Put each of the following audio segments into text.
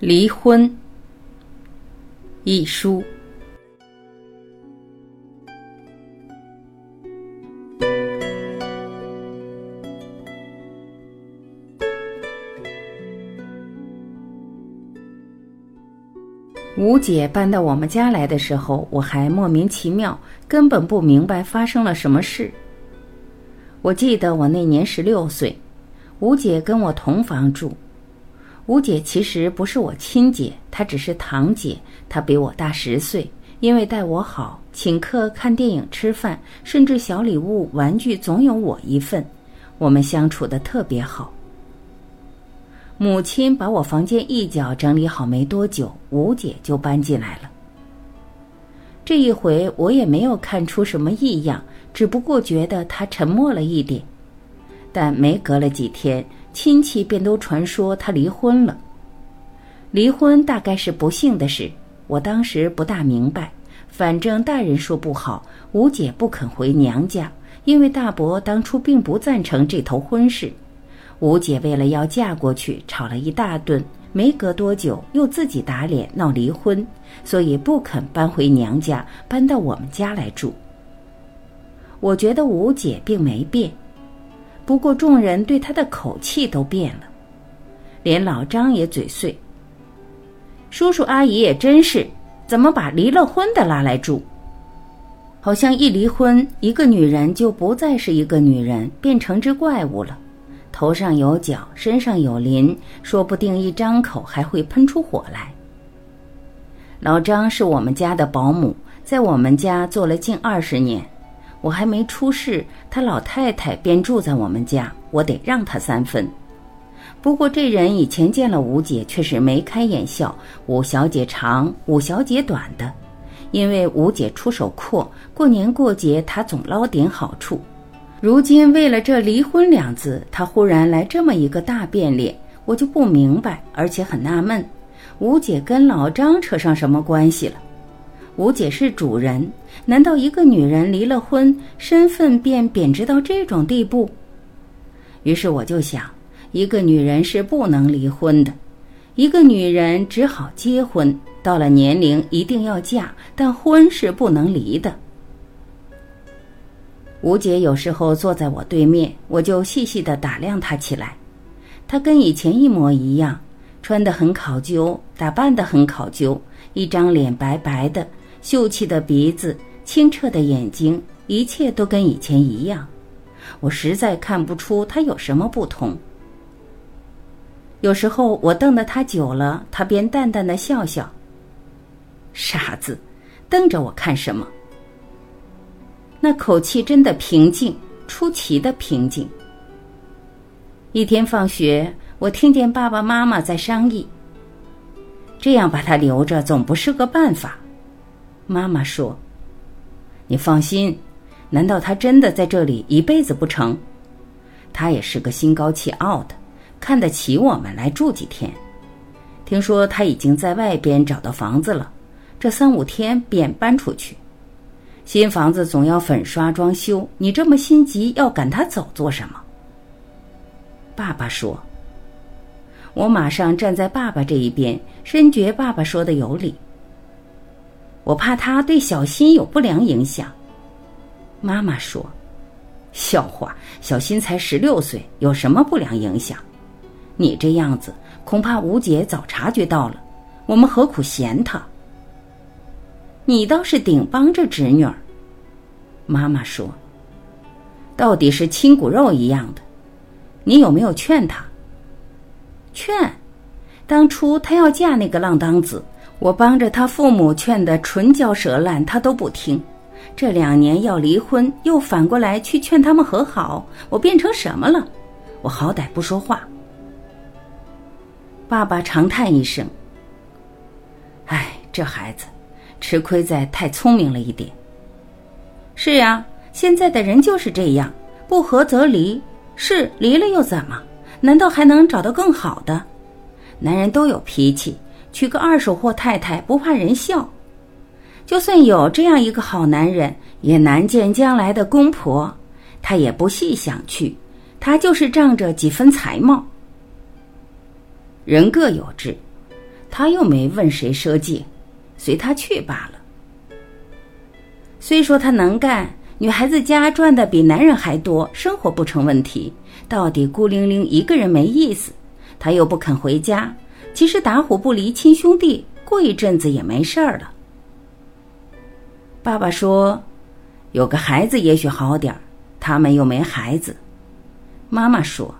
离婚一书。吴姐搬到我们家来的时候，我还莫名其妙，根本不明白发生了什么事。我记得我那年十六岁，吴姐跟我同房住。吴姐其实不是我亲姐，她只是堂姐。她比我大十岁，因为待我好，请客、看电影、吃饭，甚至小礼物、玩具总有我一份，我们相处的特别好。母亲把我房间一角整理好没多久，吴姐就搬进来了。这一回我也没有看出什么异样，只不过觉得她沉默了一点。但没隔了几天。亲戚便都传说他离婚了。离婚大概是不幸的事，我当时不大明白。反正大人说不好，吴姐不肯回娘家，因为大伯当初并不赞成这头婚事。吴姐为了要嫁过去，吵了一大顿，没隔多久又自己打脸闹离婚，所以不肯搬回娘家，搬到我们家来住。我觉得吴姐并没变。不过，众人对他的口气都变了，连老张也嘴碎。叔叔阿姨也真是，怎么把离了婚的拉来住？好像一离婚，一个女人就不再是一个女人，变成只怪物了，头上有角，身上有鳞，说不定一张口还会喷出火来。老张是我们家的保姆，在我们家做了近二十年。我还没出世，他老太太便住在我们家，我得让他三分。不过这人以前见了吴姐，却是眉开眼笑，五小姐长，五小姐短的。因为吴姐出手阔，过年过节她总捞点好处。如今为了这离婚两字，她忽然来这么一个大变脸，我就不明白，而且很纳闷，吴姐跟老张扯上什么关系了？吴姐是主人，难道一个女人离了婚，身份便贬值到这种地步？于是我就想，一个女人是不能离婚的，一个女人只好结婚，到了年龄一定要嫁，但婚是不能离的。吴姐有时候坐在我对面，我就细细的打量她起来，她跟以前一模一样，穿得很考究，打扮得很考究，一张脸白白的。秀气的鼻子，清澈的眼睛，一切都跟以前一样。我实在看不出他有什么不同。有时候我瞪得他久了，他便淡淡的笑笑。傻子，瞪着我看什么？那口气真的平静，出奇的平静。一天放学，我听见爸爸妈妈在商议：这样把他留着，总不是个办法。妈妈说：“你放心，难道他真的在这里一辈子不成？他也是个心高气傲的，看得起我们来住几天。听说他已经在外边找到房子了，这三五天便搬出去。新房子总要粉刷装修，你这么心急要赶他走做什么？”爸爸说：“我马上站在爸爸这一边，深觉爸爸说的有理。”我怕他对小新有不良影响，妈妈说：“笑话，小新才十六岁，有什么不良影响？你这样子，恐怕吴姐早察觉到了，我们何苦嫌他？你倒是顶帮着侄女儿。”妈妈说：“到底是亲骨肉一样的，你有没有劝他？劝，当初他要嫁那个浪荡子。”我帮着他父母劝得唇焦舌烂，他都不听。这两年要离婚，又反过来去劝他们和好，我变成什么了？我好歹不说话。爸爸长叹一声：“哎，这孩子，吃亏在太聪明了一点。”是呀，现在的人就是这样，不和则离，是离了又怎么？难道还能找到更好的？男人都有脾气。娶个二手货太太不怕人笑，就算有这样一个好男人，也难见将来的公婆。他也不细想去，他就是仗着几分才貌。人各有志，他又没问谁赊借，随他去罢了。虽说他能干，女孩子家赚的比男人还多，生活不成问题。到底孤零零一个人没意思，他又不肯回家。其实打虎不离亲兄弟，过一阵子也没事儿了。爸爸说：“有个孩子也许好点儿，他们又没孩子。”妈妈说：“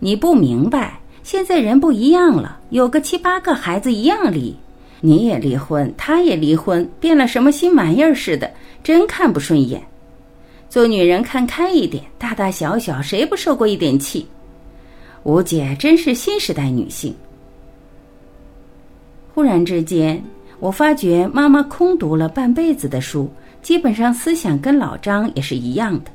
你不明白，现在人不一样了，有个七八个孩子一样离。你也离婚，他也离婚，变了什么新玩意儿似的，真看不顺眼。做女人看开一点，大大小小谁不受过一点气？吴姐真是新时代女性。”忽然之间，我发觉妈妈空读了半辈子的书，基本上思想跟老张也是一样的。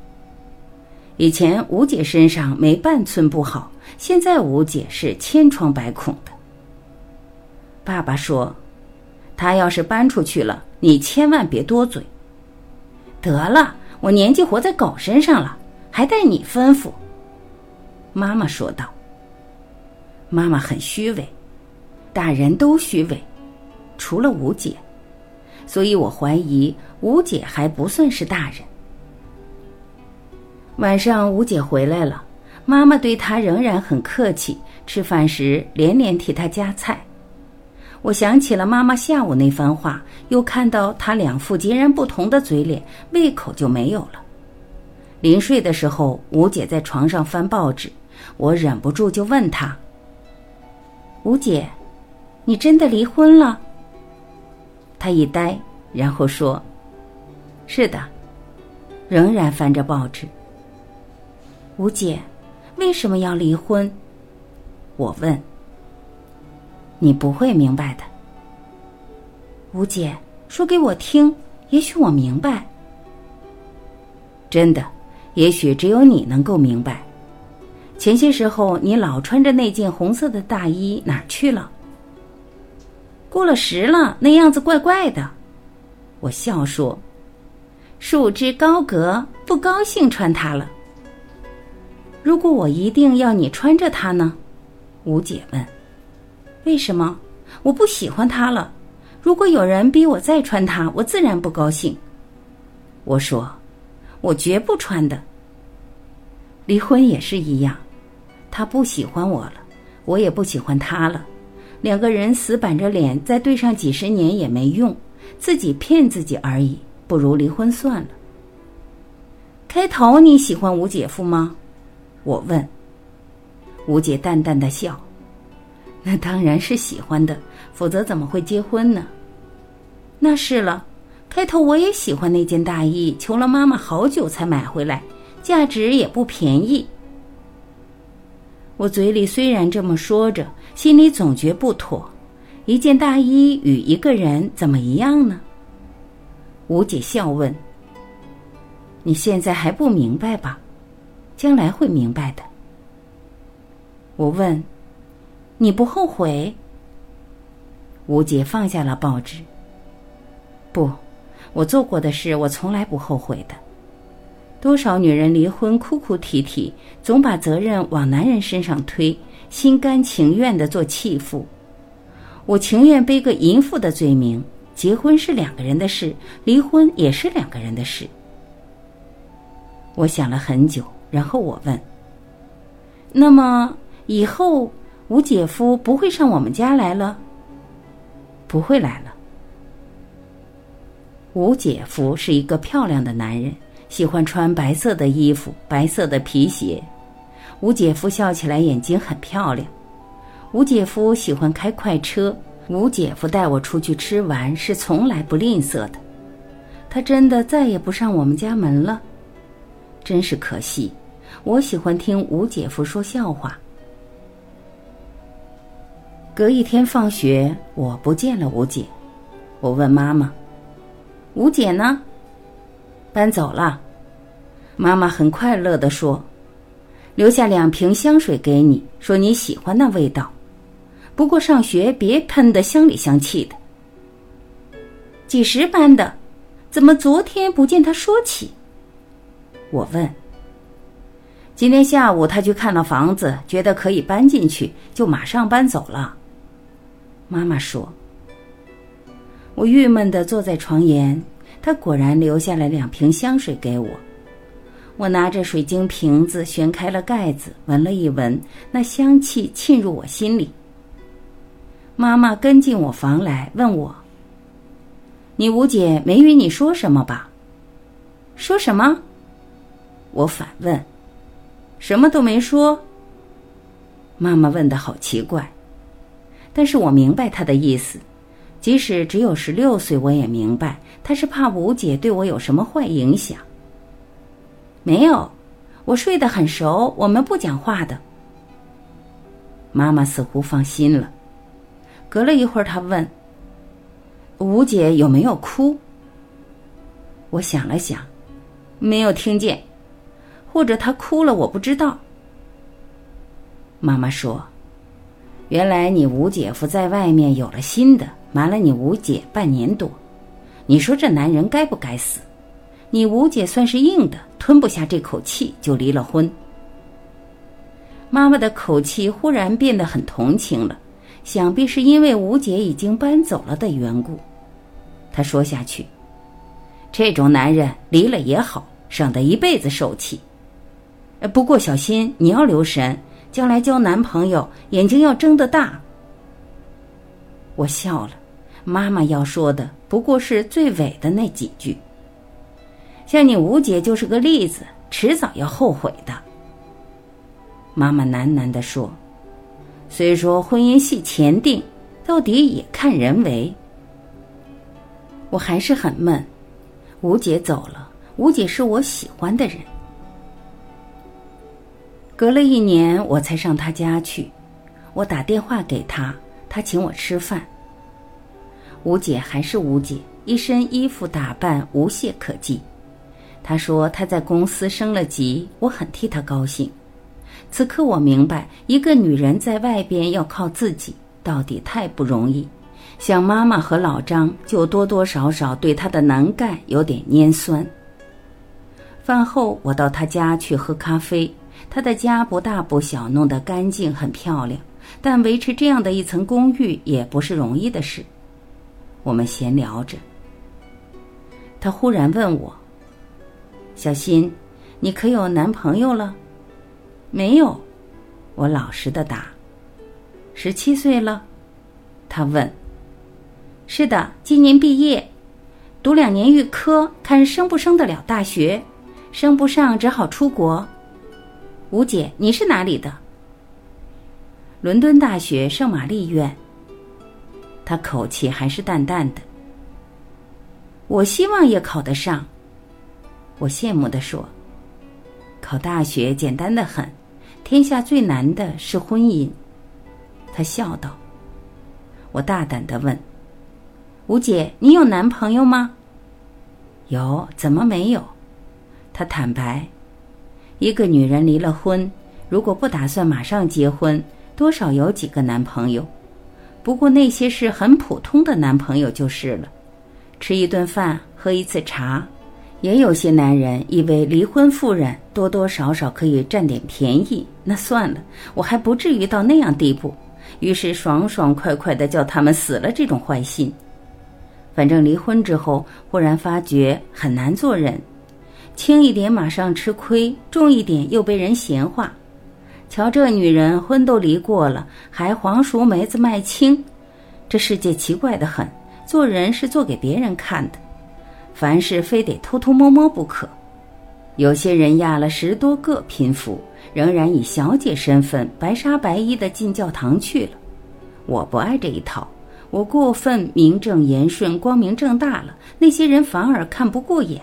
以前吴姐身上没半寸不好，现在吴姐是千疮百孔的。爸爸说：“他要是搬出去了，你千万别多嘴。”得了，我年纪活在狗身上了，还带你吩咐。”妈妈说道。妈妈很虚伪，大人都虚伪，除了吴姐，所以我怀疑吴姐还不算是大人。晚上，吴姐回来了，妈妈对她仍然很客气。吃饭时连连替她夹菜。我想起了妈妈下午那番话，又看到她两副截然不同的嘴脸，胃口就没有了。临睡的时候，吴姐在床上翻报纸，我忍不住就问她：“吴姐，你真的离婚了？”她一呆，然后说：“是的。”仍然翻着报纸。吴姐，为什么要离婚？我问。你不会明白的。吴姐，说给我听，也许我明白。真的，也许只有你能够明白。前些时候，你老穿着那件红色的大衣哪儿去了？过了时了，那样子怪怪的。我笑说：“束之高阁，不高兴穿它了。”如果我一定要你穿着它呢？吴姐问。为什么？我不喜欢它了。如果有人逼我再穿它，我自然不高兴。我说，我绝不穿的。离婚也是一样，他不喜欢我了，我也不喜欢他了。两个人死板着脸再对上几十年也没用，自己骗自己而已。不如离婚算了。开头你喜欢吴姐夫吗？我问，吴姐淡淡的笑：“那当然是喜欢的，否则怎么会结婚呢？”那是了，开头我也喜欢那件大衣，求了妈妈好久才买回来，价值也不便宜。我嘴里虽然这么说着，心里总觉不妥。一件大衣与一个人怎么一样呢？吴姐笑问：“你现在还不明白吧？”将来会明白的。我问：“你不后悔？”吴姐放下了报纸。不，我做过的事，我从来不后悔的。多少女人离婚哭哭啼啼，总把责任往男人身上推，心甘情愿的做弃妇。我情愿背个淫妇的罪名。结婚是两个人的事，离婚也是两个人的事。我想了很久。然后我问：“那么以后吴姐夫不会上我们家来了？不会来了。吴姐夫是一个漂亮的男人，喜欢穿白色的衣服、白色的皮鞋。吴姐夫笑起来眼睛很漂亮。吴姐夫喜欢开快车。吴姐夫带我出去吃玩是从来不吝啬的。他真的再也不上我们家门了，真是可惜。”我喜欢听吴姐夫说笑话。隔一天放学，我不见了吴姐。我问妈妈：“吴姐呢？”搬走了。妈妈很快乐的说：“留下两瓶香水给你，说你喜欢那味道。不过上学别喷的乡里乡气的。”几时搬的？怎么昨天不见他说起？我问。今天下午他去看了房子，觉得可以搬进去，就马上搬走了。妈妈说。我郁闷地坐在床沿，他果然留下了两瓶香水给我。我拿着水晶瓶子，旋开了盖子，闻了一闻，那香气沁入我心里。妈妈跟进我房来，问我：“你吴姐没与你说什么吧？”“说什么？”我反问。“什么都没说。”妈妈问的好奇怪，但是我明白她的意思。即使只有十六岁，我也明白她是怕吴姐对我有什么坏影响。没有，我睡得很熟，我们不讲话的。妈妈似乎放心了。隔了一会儿，她问：“吴姐有没有哭？”我想了想，没有听见，或者她哭了，我不知道。妈妈说：“原来你吴姐夫在外面有了新的。”瞒了你吴姐半年多，你说这男人该不该死？你吴姐算是硬的，吞不下这口气就离了婚。妈妈的口气忽然变得很同情了，想必是因为吴姐已经搬走了的缘故。她说下去：“这种男人离了也好，省得一辈子受气。不过小心，你要留神，将来交男朋友眼睛要睁得大。”我笑了。妈妈要说的不过是最尾的那几句。像你吴姐就是个例子，迟早要后悔的。妈妈喃喃地说：“虽说婚姻系前定，到底也看人为。”我还是很闷。吴姐走了，吴姐是我喜欢的人。隔了一年，我才上她家去。我打电话给她，她请我吃饭。吴姐还是吴姐，一身衣服打扮无懈可击。他说他在公司升了级，我很替他高兴。此刻我明白，一个女人在外边要靠自己，到底太不容易。想妈妈和老张，就多多少少对她的能干有点拈酸。饭后我到她家去喝咖啡，她的家不大不小，弄得干净很漂亮，但维持这样的一层公寓也不是容易的事。我们闲聊着，他忽然问我：“小新，你可有男朋友了？”“没有。”我老实的答。“十七岁了？”他问。“是的，今年毕业，读两年预科，看升不升得了大学，升不上只好出国。”“吴姐，你是哪里的？”“伦敦大学圣玛丽院。”他口气还是淡淡的。我希望也考得上。我羡慕的说：“考大学简单的很，天下最难的是婚姻。”他笑道。我大胆的问：“吴姐，你有男朋友吗？”“有，怎么没有？”他坦白：“一个女人离了婚，如果不打算马上结婚，多少有几个男朋友。”不过那些是很普通的男朋友就是了，吃一顿饭，喝一次茶，也有些男人以为离婚妇人多多少少可以占点便宜，那算了，我还不至于到那样地步，于是爽爽快快的叫他们死了这种坏心。反正离婚之后，忽然发觉很难做人，轻一点马上吃亏，重一点又被人闲话。瞧这女人，婚都离过了，还黄熟梅子卖青，这世界奇怪的很。做人是做给别人看的，凡事非得偷偷摸摸不可。有些人压了十多个贫妇，仍然以小姐身份白纱白衣的进教堂去了。我不爱这一套，我过分名正言顺、光明正大了，那些人反而看不过眼。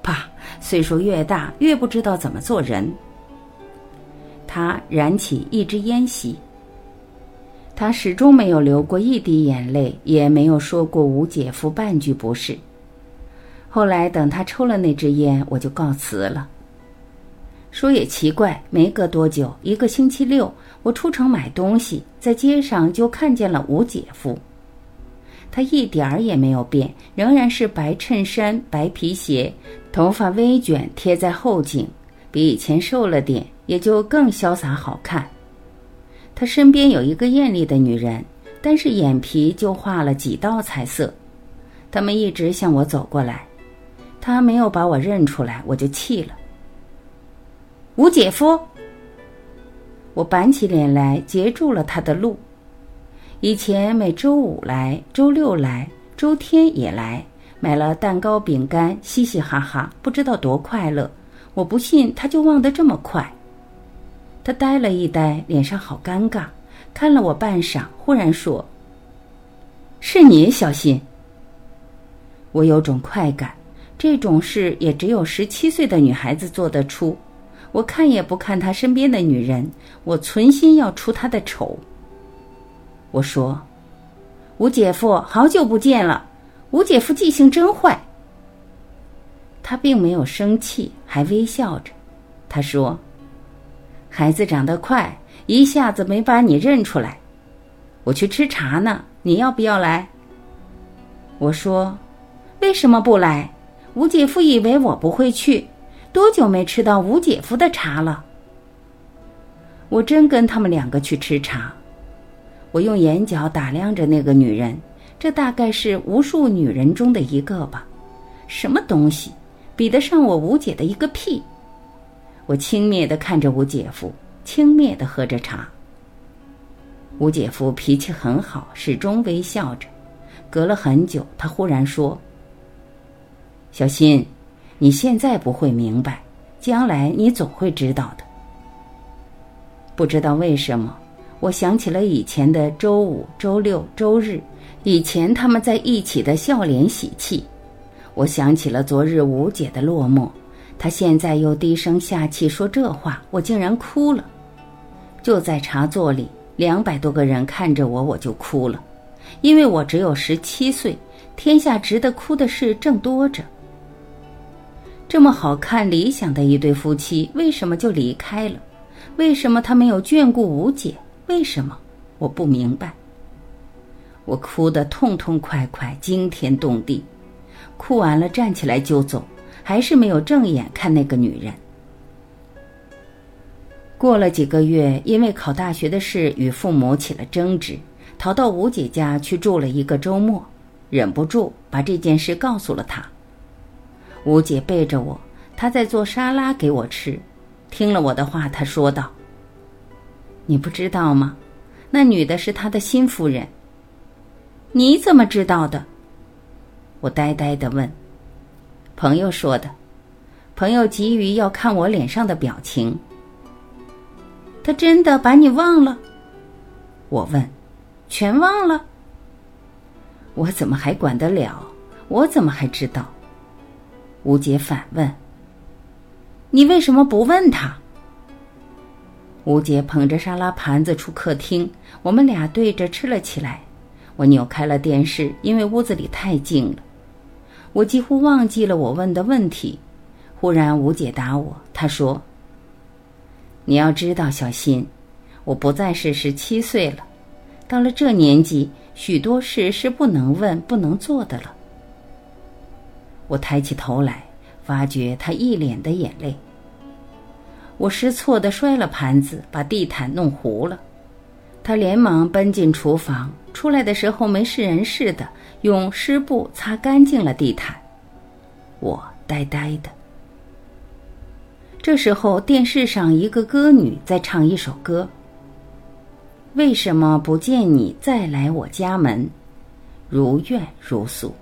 爸，岁数越大，越不知道怎么做人。他燃起一支烟吸。他始终没有流过一滴眼泪，也没有说过吴姐夫半句不是。后来等他抽了那支烟，我就告辞了。说也奇怪，没隔多久，一个星期六，我出城买东西，在街上就看见了吴姐夫。他一点儿也没有变，仍然是白衬衫、白皮鞋，头发微卷贴在后颈，比以前瘦了点。也就更潇洒好看。他身边有一个艳丽的女人，但是眼皮就画了几道彩色。他们一直向我走过来，他没有把我认出来，我就气了。吴姐夫，我板起脸来截住了他的路。以前每周五来，周六来，周天也来，买了蛋糕、饼干，嘻嘻哈哈，不知道多快乐。我不信他就忘得这么快。他呆了一呆，脸上好尴尬，看了我半晌，忽然说：“是你，小新。”我有种快感，这种事也只有十七岁的女孩子做得出。我看也不看他身边的女人，我存心要出他的丑。我说：“吴姐夫，好久不见了。吴姐夫记性真坏。”他并没有生气，还微笑着。他说：“孩子长得快，一下子没把你认出来。我去吃茶呢，你要不要来？”我说：“为什么不来？吴姐夫以为我不会去。多久没吃到吴姐夫的茶了？”我真跟他们两个去吃茶。我用眼角打量着那个女人，这大概是无数女人中的一个吧？什么东西？比得上我吴姐的一个屁！我轻蔑的看着吴姐夫，轻蔑的喝着茶。吴姐夫脾气很好，始终微笑着。隔了很久，他忽然说：“小新，你现在不会明白，将来你总会知道的。”不知道为什么，我想起了以前的周五、周六、周日，以前他们在一起的笑脸喜气。我想起了昨日吴姐的落寞，她现在又低声下气说这话，我竟然哭了。就在茶座里，两百多个人看着我，我就哭了，因为我只有十七岁，天下值得哭的事正多着。这么好看、理想的一对夫妻，为什么就离开了？为什么他没有眷顾吴姐？为什么？我不明白。我哭得痛痛快快，惊天动地。哭完了，站起来就走，还是没有正眼看那个女人。过了几个月，因为考大学的事与父母起了争执，逃到吴姐家去住了一个周末，忍不住把这件事告诉了她。吴姐背着我，她在做沙拉给我吃，听了我的话，她说道：“你不知道吗？那女的是他的新夫人。你怎么知道的？”我呆呆的问：“朋友说的，朋友急于要看我脸上的表情。他真的把你忘了？”我问：“全忘了？我怎么还管得了？我怎么还知道？”吴姐反问：“你为什么不问他？”吴姐捧着沙拉盘子出客厅，我们俩对着吃了起来。我扭开了电视，因为屋子里太静了。我几乎忘记了我问的问题，忽然吴姐打我，她说：“你要知道，小新，我不再是十七岁了，到了这年纪，许多事是不能问、不能做的了。”我抬起头来，发觉她一脸的眼泪。我失措的摔了盘子，把地毯弄糊了。她连忙奔进厨房，出来的时候没事人似的。用湿布擦干净了地毯，我呆呆的。这时候电视上一个歌女在唱一首歌。为什么不见你再来我家门？如愿如诉。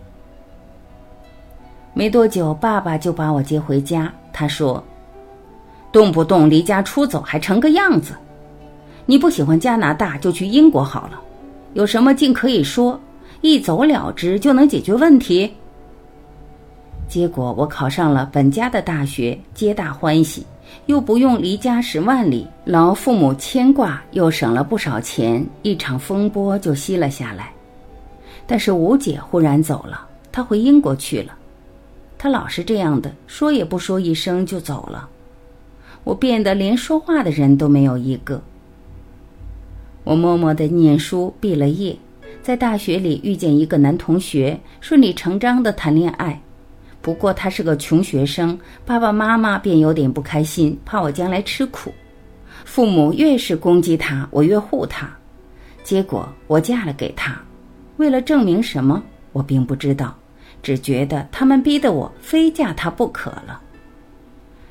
没多久，爸爸就把我接回家。他说：“动不动离家出走，还成个样子。你不喜欢加拿大，就去英国好了。有什么尽可以说。”一走了之就能解决问题。结果我考上了本家的大学，皆大欢喜，又不用离家十万里，劳父母牵挂，又省了不少钱，一场风波就息了下来。但是吴姐忽然走了，她回英国去了。他老是这样的，说也不说一声就走了。我变得连说话的人都没有一个。我默默的念书，毕了业。在大学里遇见一个男同学，顺理成章的谈恋爱。不过他是个穷学生，爸爸妈妈便有点不开心，怕我将来吃苦。父母越是攻击他，我越护他。结果我嫁了给他，为了证明什么，我并不知道，只觉得他们逼得我非嫁他不可了。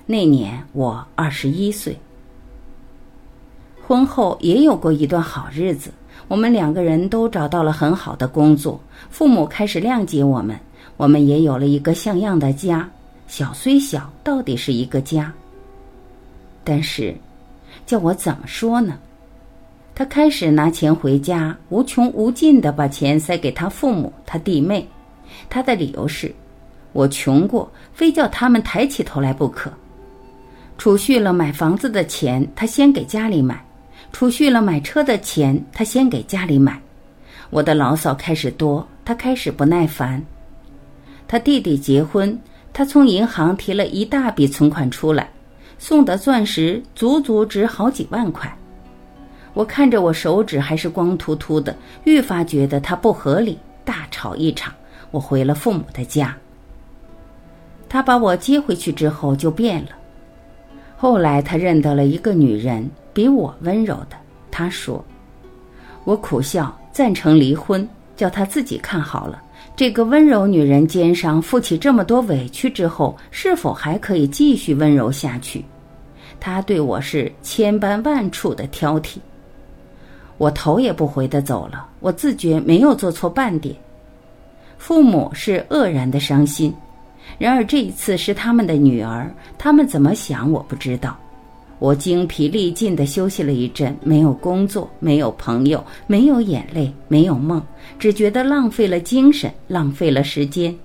那年我二十一岁，婚后也有过一段好日子，我们两个人都找到了很好的工作，父母开始谅解我们，我们也有了一个像样的家。小虽小，到底是一个家。但是，叫我怎么说呢？他开始拿钱回家，无穷无尽的把钱塞给他父母、他弟妹。他的理由是：我穷过，非叫他们抬起头来不可。储蓄了买房子的钱，他先给家里买；储蓄了买车的钱，他先给家里买。我的牢骚开始多，他开始不耐烦。他弟弟结婚。他从银行提了一大笔存款出来，送的钻石足足值好几万块。我看着我手指还是光秃秃的，愈发觉得他不合理，大吵一场。我回了父母的家。他把我接回去之后就变了。后来他认得了一个女人，比我温柔的。他说：“我苦笑，赞成离婚，叫他自己看好了。”这个温柔女人肩上负起这么多委屈之后，是否还可以继续温柔下去？她对我是千般万处的挑剔，我头也不回的走了。我自觉没有做错半点。父母是愕然的伤心，然而这一次是他们的女儿，他们怎么想我不知道。我精疲力尽地休息了一阵，没有工作，没有朋友，没有眼泪，没有梦，只觉得浪费了精神，浪费了时间。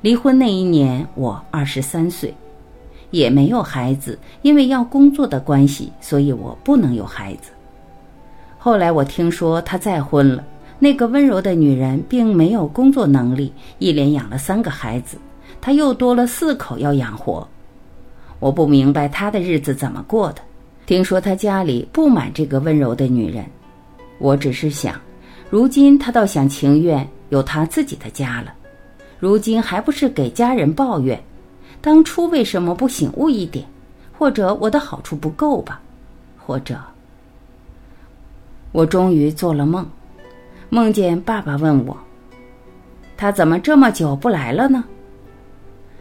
离婚那一年，我二十三岁，也没有孩子，因为要工作的关系，所以我不能有孩子。后来我听说他再婚了，那个温柔的女人并没有工作能力，一连养了三个孩子，她又多了四口要养活。我不明白她的日子怎么过的。听说他家里不满这个温柔的女人，我只是想，如今他倒想情愿有他自己的家了。如今还不是给家人抱怨，当初为什么不醒悟一点？或者我的好处不够吧？或者……我终于做了梦，梦见爸爸问我：“他怎么这么久不来了呢？”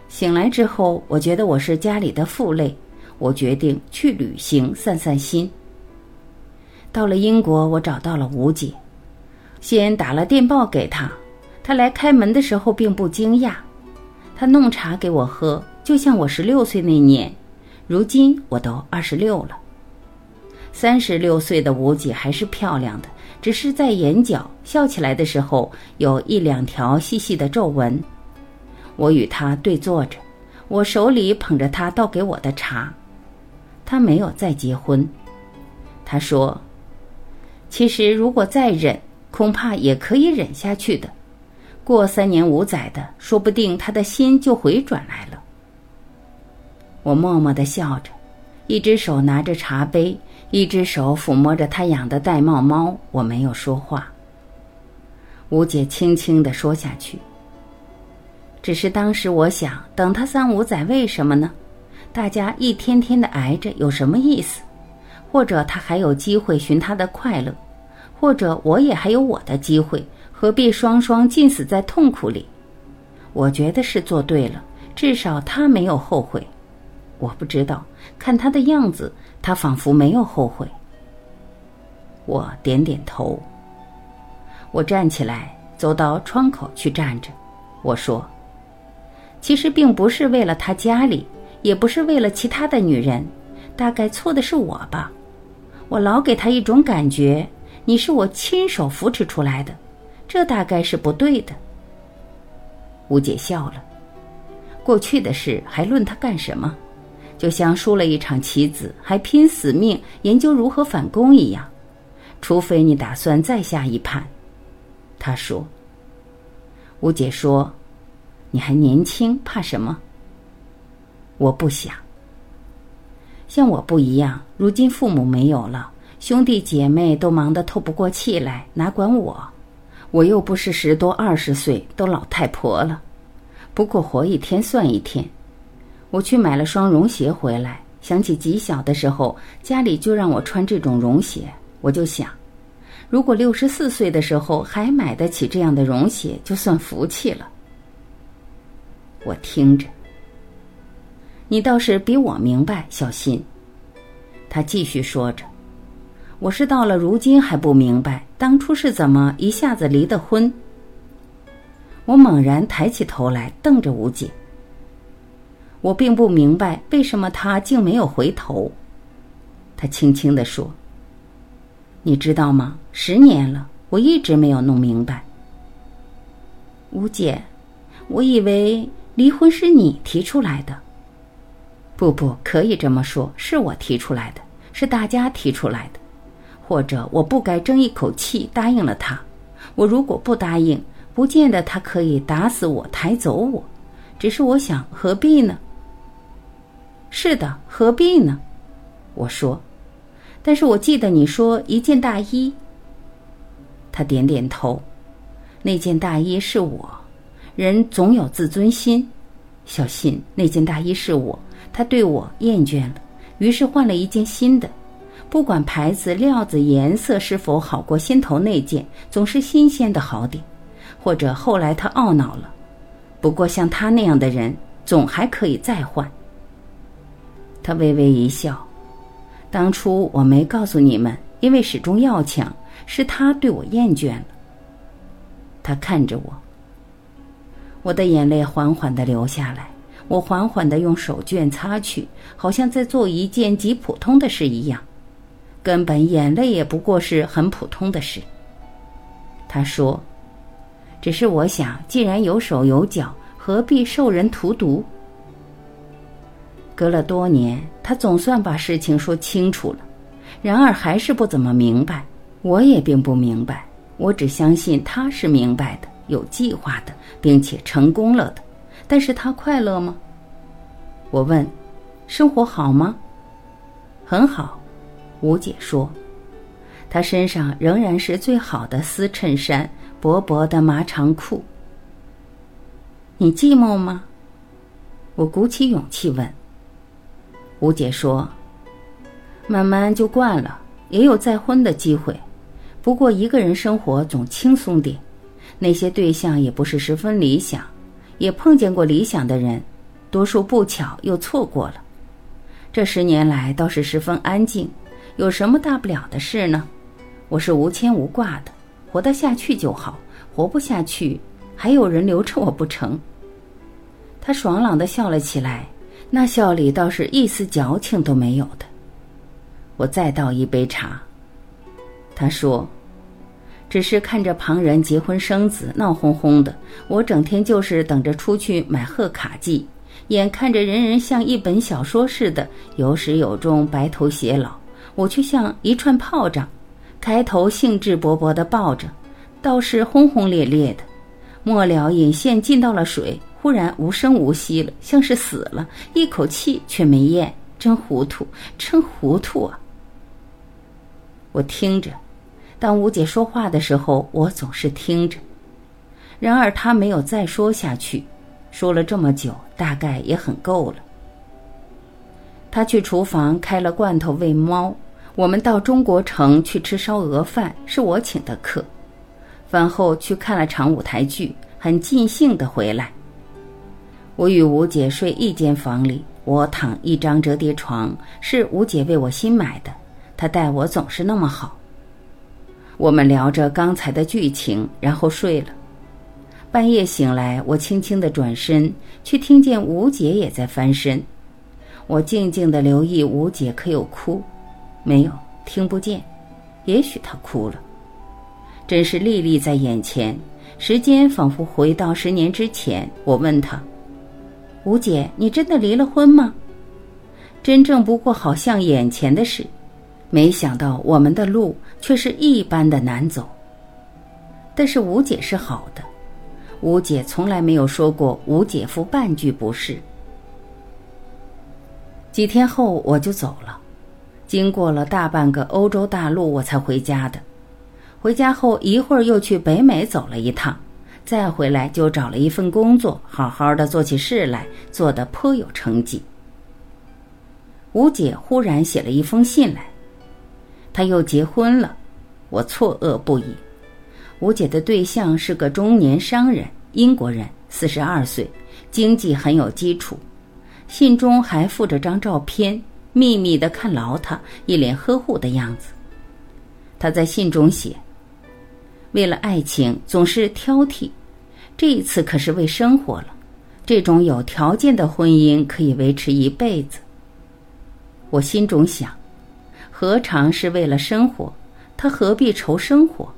醒来之后，我觉得我是家里的负累，我决定去旅行散散心。到了英国，我找到了吴姐，先打了电报给她。她来开门的时候并不惊讶，她弄茶给我喝，就像我十六岁那年。如今我都二十六了，三十六岁的吴姐还是漂亮的，只是在眼角笑起来的时候有一两条细细的皱纹。我与他对坐着，我手里捧着他倒给我的茶。他没有再结婚。他说：“其实如果再忍，恐怕也可以忍下去的。过三年五载的，说不定他的心就回转来了。”我默默的笑着，一只手拿着茶杯，一只手抚摸着他养的玳瑁猫。我没有说话。吴姐轻轻的说下去。只是当时我想，等他三五载，为什么呢？大家一天天的挨着，有什么意思？或者他还有机会寻他的快乐，或者我也还有我的机会，何必双双浸死在痛苦里？我觉得是做对了，至少他没有后悔。我不知道，看他的样子，他仿佛没有后悔。我点点头。我站起来，走到窗口去站着，我说。其实并不是为了他家里，也不是为了其他的女人，大概错的是我吧。我老给他一种感觉，你是我亲手扶持出来的，这大概是不对的。吴姐笑了，过去的事还论他干什么？就像输了一场棋子，还拼死命研究如何反攻一样。除非你打算再下一盘，他说。吴姐说。你还年轻，怕什么？我不想。像我不一样，如今父母没有了，兄弟姐妹都忙得透不过气来，哪管我？我又不是十多二十岁，都老太婆了。不过活一天算一天。我去买了双绒鞋回来，想起极小的时候家里就让我穿这种绒鞋，我就想，如果六十四岁的时候还买得起这样的绒鞋，就算福气了。我听着，你倒是比我明白，小新。他继续说着：“我是到了如今还不明白，当初是怎么一下子离的婚。”我猛然抬起头来，瞪着吴姐。我并不明白为什么他竟没有回头。他轻轻地说：“你知道吗？十年了，我一直没有弄明白。”吴姐，我以为离婚是你提出来的。不不，可以这么说，是我提出来的，是大家提出来的。或者我不该争一口气答应了他。我如果不答应，不见得他可以打死我、抬走我。只是我想，何必呢？是的，何必呢？我说。但是我记得你说一件大衣。他点点头。那件大衣是我。人总有自尊心。小心，那件大衣是我。他对我厌倦了，于是换了一件新的。不管牌子、料子、颜色是否好过先头那件，总是新鲜的好点。或者后来他懊恼了。不过像他那样的人，总还可以再换。他微微一笑。当初我没告诉你们，因为始终要强，是他对我厌倦了。他看着我，我的眼泪缓缓的流下来，我缓缓的用手绢擦去，好像在做一件极普通的事一样，根本眼泪也不过是很普通的事。他说：“只是我想，既然有手有脚，何必受人荼毒？”隔了多年，他总算把事情说清楚了，然而还是不怎么明白。我也并不明白，我只相信他是明白的、有计划的，并且成功了的。但是他快乐吗？我问：“生活好吗？”很好，吴姐说：“他身上仍然是最好的丝衬衫，薄薄的麻长裤。”你寂寞吗？我鼓起勇气问。吴姐说：“慢慢就惯了，也有再婚的机会。不过一个人生活总轻松点。那些对象也不是十分理想，也碰见过理想的人，多数不巧又错过了。这十年来倒是十分安静，有什么大不了的事呢？我是无牵无挂的，活得下去就好，活不下去还有人留着我不成？”他爽朗的笑了起来。那笑里倒是一丝矫情都没有的。我再倒一杯茶。他说：“只是看着旁人结婚生子闹哄哄的，我整天就是等着出去买贺卡季，眼看着人人像一本小说似的有始有终白头偕老，我却像一串炮仗，开头兴致勃勃的抱着，倒是轰轰烈烈的，末了引线进到了水。”忽然无声无息了，像是死了，一口气却没咽，真糊涂，真糊涂啊！我听着，当吴姐说话的时候，我总是听着。然而她没有再说下去，说了这么久，大概也很够了。她去厨房开了罐头喂猫，我们到中国城去吃烧鹅饭，是我请的客。饭后去看了场舞台剧，很尽兴的回来。我与吴姐睡一间房里，我躺一张折叠床，是吴姐为我新买的。她待我总是那么好。我们聊着刚才的剧情，然后睡了。半夜醒来，我轻轻的转身，却听见吴姐也在翻身。我静静的留意吴姐可有哭，没有，听不见。也许她哭了。真是历历在眼前，时间仿佛回到十年之前。我问她。吴姐，你真的离了婚吗？真正不过好像眼前的事，没想到我们的路却是一般的难走。但是吴姐是好的，吴姐从来没有说过吴姐夫半句不是。几天后我就走了，经过了大半个欧洲大陆我才回家的。回家后一会儿又去北美走了一趟。再回来就找了一份工作，好好的做起事来，做得颇有成绩。吴姐忽然写了一封信来，她又结婚了，我错愕不已。吴姐的对象是个中年商人，英国人，四十二岁，经济很有基础。信中还附着张照片，秘密的看牢他，一脸呵护的样子。他在信中写：“为了爱情总是挑剔，这一次可是为生活了。这种有条件的婚姻可以维持一辈子。”我心中想，何尝是为了生活？他何必愁生活？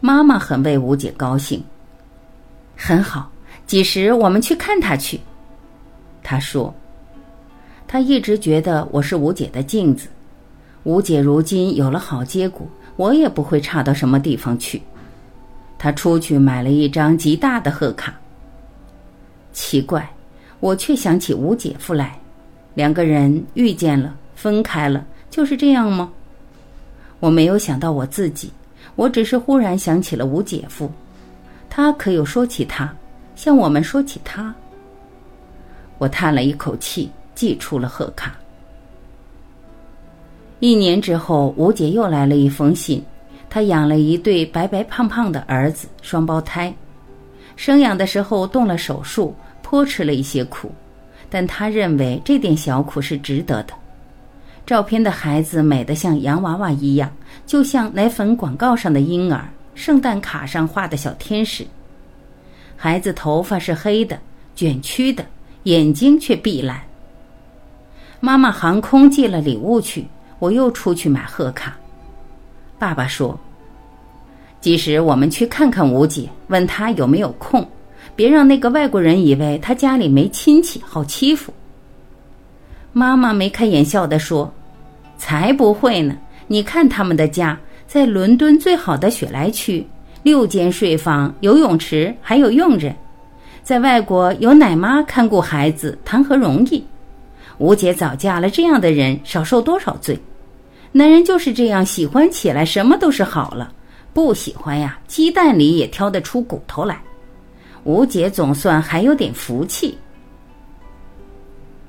妈妈很为吴姐高兴，很好。几时我们去看他去？他说：“他一直觉得我是吴姐的镜子，吴姐如今有了好结果，我也不会差到什么地方去。”他出去买了一张极大的贺卡。奇怪，我却想起吴姐夫来，两个人遇见了，分开了，就是这样吗？我没有想到我自己，我只是忽然想起了吴姐夫，他可有说起他，向我们说起他。我叹了一口气，寄出了贺卡。一年之后，吴姐又来了一封信。她养了一对白白胖胖的儿子，双胞胎。生养的时候动了手术，颇吃了一些苦，但她认为这点小苦是值得的。照片的孩子美得像洋娃娃一样，就像奶粉广告上的婴儿，圣诞卡上画的小天使。孩子头发是黑的，卷曲的。眼睛却碧蓝。妈妈航空寄了礼物去，我又出去买贺卡。爸爸说：“即使我们去看看吴姐，问她有没有空，别让那个外国人以为她家里没亲戚，好欺负。”妈妈眉开眼笑的说：“才不会呢！你看他们的家在伦敦最好的雪莱区，六间睡房，游泳池，还有佣人。”在外国有奶妈看顾孩子，谈何容易？吴姐早嫁了这样的人，少受多少罪？男人就是这样，喜欢起来什么都是好了，不喜欢呀，鸡蛋里也挑得出骨头来。吴姐总算还有点福气。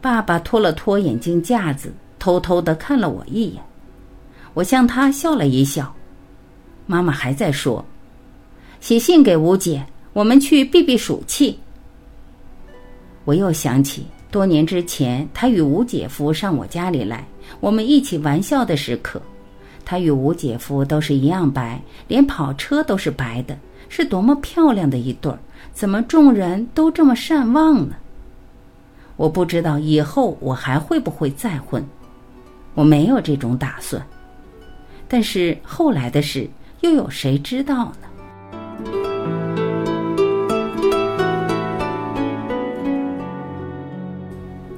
爸爸拖了拖眼镜架子，偷偷的看了我一眼，我向他笑了一笑。妈妈还在说：“写信给吴姐，我们去避避暑气。”我又想起多年之前，他与吴姐夫上我家里来，我们一起玩笑的时刻。他与吴姐夫都是一样白，连跑车都是白的，是多么漂亮的一对儿！怎么众人都这么善忘呢？我不知道以后我还会不会再婚，我没有这种打算。但是后来的事，又有谁知道呢？